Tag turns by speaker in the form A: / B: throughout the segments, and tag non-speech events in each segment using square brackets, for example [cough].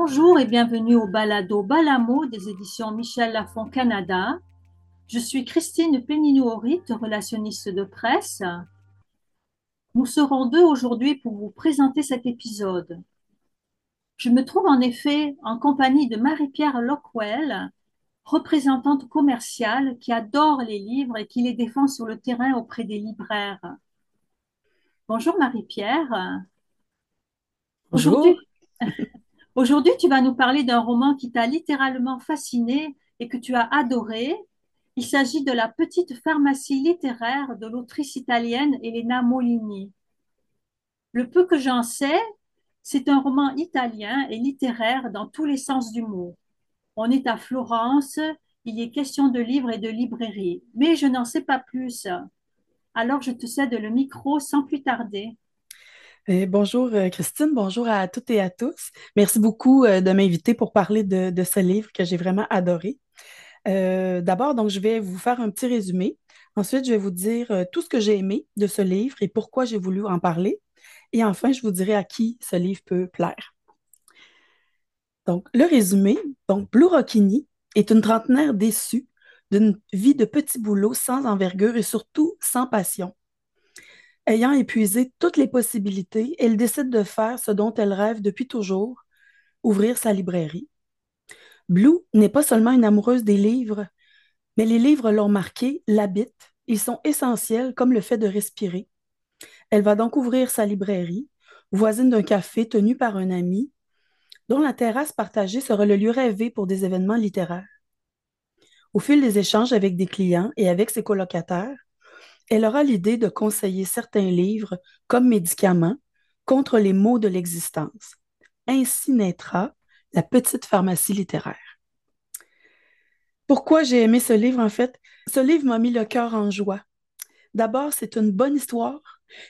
A: Bonjour et bienvenue au balado Balamo des éditions Michel Lafon Canada. Je suis Christine Péninou-Horit, relationniste de presse. Nous serons deux aujourd'hui pour vous présenter cet épisode. Je me trouve en effet en compagnie de Marie-Pierre Lockwell, représentante commerciale qui adore les livres et qui les défend sur le terrain auprès des libraires. Bonjour Marie-Pierre.
B: Bonjour.
A: Aujourd'hui, tu vas nous parler d'un roman qui t'a littéralement fasciné et que tu as adoré. Il s'agit de La petite pharmacie littéraire de l'autrice italienne Elena Molini. Le peu que j'en sais, c'est un roman italien et littéraire dans tous les sens du mot. On est à Florence, il est question de livres et de librairies, mais je n'en sais pas plus. Alors je te cède le micro sans plus tarder.
B: Eh, bonjour euh, Christine, bonjour à toutes et à tous. Merci beaucoup euh, de m'inviter pour parler de, ce livre que j'ai vraiment adoré. Euh, d'abord, donc, je vais vous faire un petit résumé. Ensuite, je vais vous dire tout ce que j'ai aimé de ce livre et pourquoi j'ai voulu en parler. Et enfin, je vous dirai à qui ce livre peut plaire. Donc, le résumé. Donc, Blue Rockini est une trentenaire déçue d'une vie de petit boulot sans envergure et surtout sans passion. Ayant épuisé toutes les possibilités, elle décide de faire ce dont elle rêve depuis toujours, ouvrir sa librairie. Blue n'est pas seulement une amoureuse des livres, mais les livres l'ont marquée, l'habitent, ils sont essentiels comme le fait de respirer. Elle va donc ouvrir sa librairie, voisine d'un café tenu par un ami, dont la terrasse partagée sera le lieu rêvé pour des événements littéraires. Au fil des échanges avec des clients et avec ses colocataires, elle aura l'idée de conseiller certains livres comme médicaments contre les maux de l'existence. Ainsi naîtra la petite pharmacie littéraire. Pourquoi j'ai aimé ce livre en fait? Ce livre m'a mis le cœur en joie. D'abord, c'est une bonne histoire.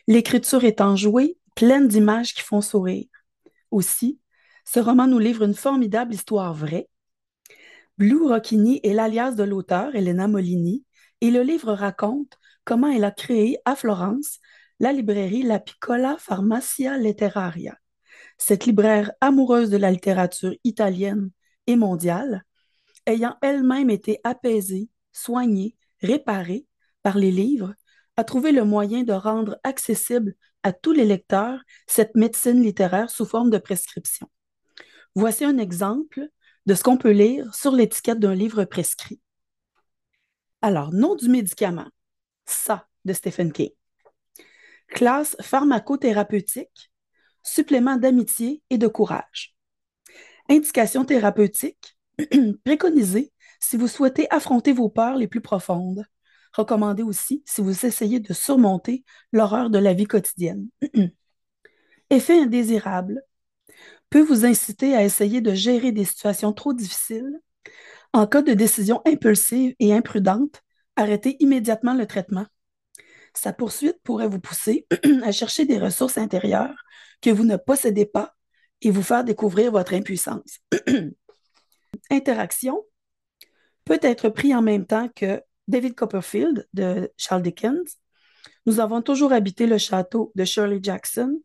B: L'écriture est enjouée, pleine d'images qui font sourire. Aussi, ce roman nous livre une formidable histoire vraie. Blue Rockini est l'alias de l'auteur, Elena Molini, et le livre raconte comment elle a créé à Florence la librairie La Piccola Farmacia Letteraria. Cette libraire amoureuse de la littérature italienne et mondiale, ayant elle-même été apaisée, soignée, réparée par les livres, a trouvé le moyen de rendre accessible à tous les lecteurs cette médecine littéraire sous forme de prescription. Voici un exemple de ce qu'on peut lire sur l'étiquette d'un livre prescrit. Alors, nom du médicament, ça de Stephen King. Classe pharmacothérapeutique, supplément d'amitié et de courage. Indication thérapeutique, [clears throat] préconisée si vous souhaitez affronter vos peurs les plus profondes. Recommandé aussi si vous essayez de surmonter l'horreur de la vie quotidienne. [clears throat] Effet indésirable peut vous inciter à essayer de gérer des situations trop difficiles. En cas de décision impulsive et imprudente, arrêtez immédiatement le traitement. Sa poursuite pourrait vous pousser [clears throat] à chercher des ressources intérieures que vous ne possédez pas et vous faire découvrir votre impuissance. [clears throat] Interaction peut être pris en même temps que David Copperfield de Charles Dickens. Nous avons toujours habité le château de Shirley Jackson,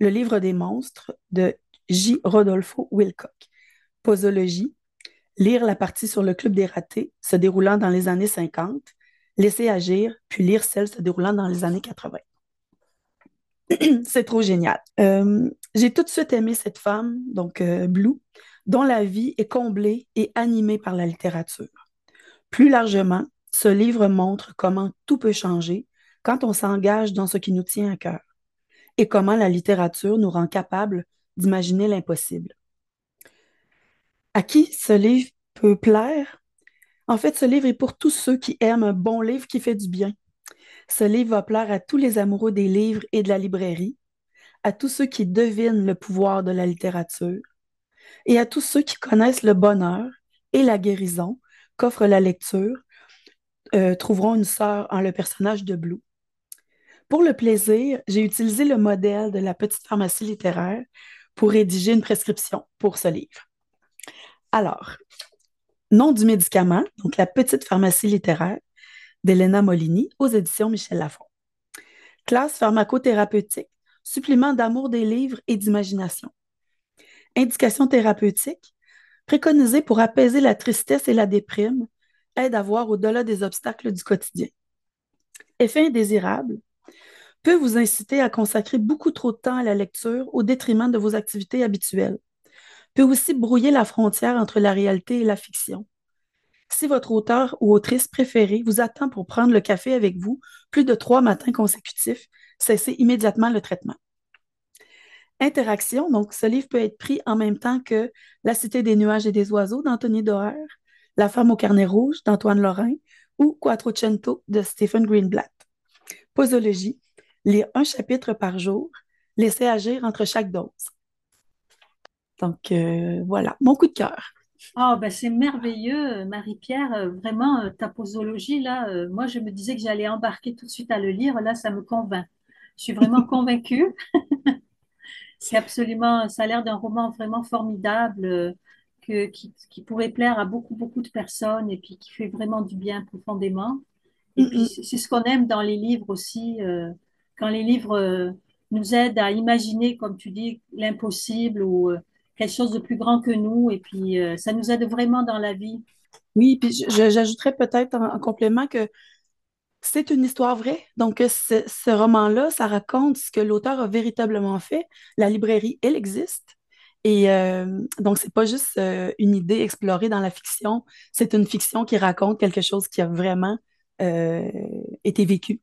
B: le livre des monstres de J. Rodolfo Wilcock. Posologie, lire la partie sur le Club des ratés se déroulant dans les années 50, laisser agir, puis lire celle se déroulant dans les années 80. [clears throat] C'est trop génial. Euh, j'ai tout de suite aimé cette femme, donc euh, Blue, dont la vie est comblée et animée par la littérature. Plus largement, ce livre montre comment tout peut changer quand on s'engage dans ce qui nous tient à cœur et comment la littérature nous rend capables d'imaginer l'impossible. À qui ce livre peut plaire? En fait, ce livre est pour tous ceux qui aiment un bon livre qui fait du bien. Ce livre va plaire à tous les amoureux des livres et de la librairie, à tous ceux qui devinent le pouvoir de la littérature et à tous ceux qui connaissent le bonheur et la guérison qu'offre la lecture euh, trouveront une sœur en le personnage de Blue. Pour le plaisir, j'ai utilisé le modèle de la petite pharmacie littéraire pour rédiger une prescription pour ce livre. Alors, nom du médicament, donc la petite pharmacie littéraire d'Elena Molini aux éditions Michel Lafon. Classe pharmacothérapeutique, supplément d'amour des livres et d'imagination. Indications thérapeutiques, préconisées pour apaiser la tristesse et la déprime, aide à voir au-delà des obstacles du quotidien. Effet indésirable, peut vous inciter à consacrer beaucoup trop de temps à la lecture au détriment de vos activités habituelles. Peut aussi brouiller la frontière entre la réalité et la fiction. Si votre auteur ou autrice préférée vous attend pour prendre le café avec vous plus de trois matins consécutifs, cessez immédiatement le traitement. Interaction, donc ce livre peut être pris en même temps que La Cité des nuages et des oiseaux d'Anthony Doerr, La femme au carnet rouge d'Antoine Lorrain ou Quattrocento de Stephen Greenblatt. Posologie, lire un chapitre par jour, laisser agir entre chaque dose. Donc euh, voilà, mon coup de cœur.
A: Oh, ben c'est merveilleux, Marie-Pierre. Euh, Vraiment, euh, ta posologie, là, euh, moi, je me disais que j'allais embarquer tout de suite à le lire. Là, ça me convainc. Je suis vraiment convaincue. [laughs] C'est absolument, ça a l'air d'un roman vraiment formidable, euh, que, qui, qui pourrait plaire à beaucoup, beaucoup de personnes et puis qui fait vraiment du bien profondément. Et
B: Mm,
A: puis, c'est ce qu'on aime dans les livres aussi, euh, quand les livres euh, nous aident à imaginer, comme tu dis, l'impossible ou euh, quelque chose de plus grand que nous. Et puis, euh, ça nous aide vraiment dans la vie.
B: Oui, puis j'ajouterais peut-être en, en complément que c'est une histoire vraie. Donc, ce, ce roman-là, ça raconte ce que l'auteur a véritablement fait. La librairie, elle existe. Et euh, donc, c'est pas juste euh, une idée explorée dans la fiction, c'est une fiction qui raconte quelque chose qui a vraiment euh, été vécu.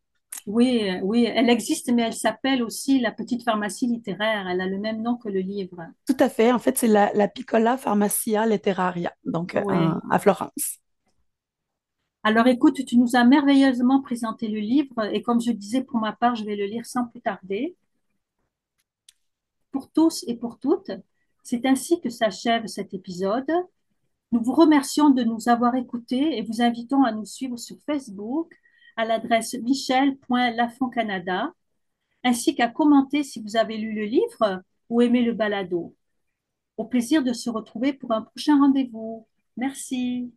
A: Oui, oui, elle existe, mais elle s'appelle aussi La Petite Pharmacie littéraire. Elle a le même nom que le livre.
B: Tout à fait. En fait, c'est la, la Piccola Farmacia Letteraria, donc euh, à Florence.
A: Alors écoute, tu nous as merveilleusement présenté le livre et comme je disais pour ma part, je vais le lire sans plus tarder. Pour tous et pour toutes, c'est ainsi que s'achève cet épisode. Nous vous remercions de nous avoir écoutés et vous invitons à nous suivre sur Facebook à l'adresse michel.lafoncanada, ainsi qu'à commenter si vous avez lu le livre ou aimé le balado. Au plaisir de se retrouver pour un prochain rendez-vous. Merci.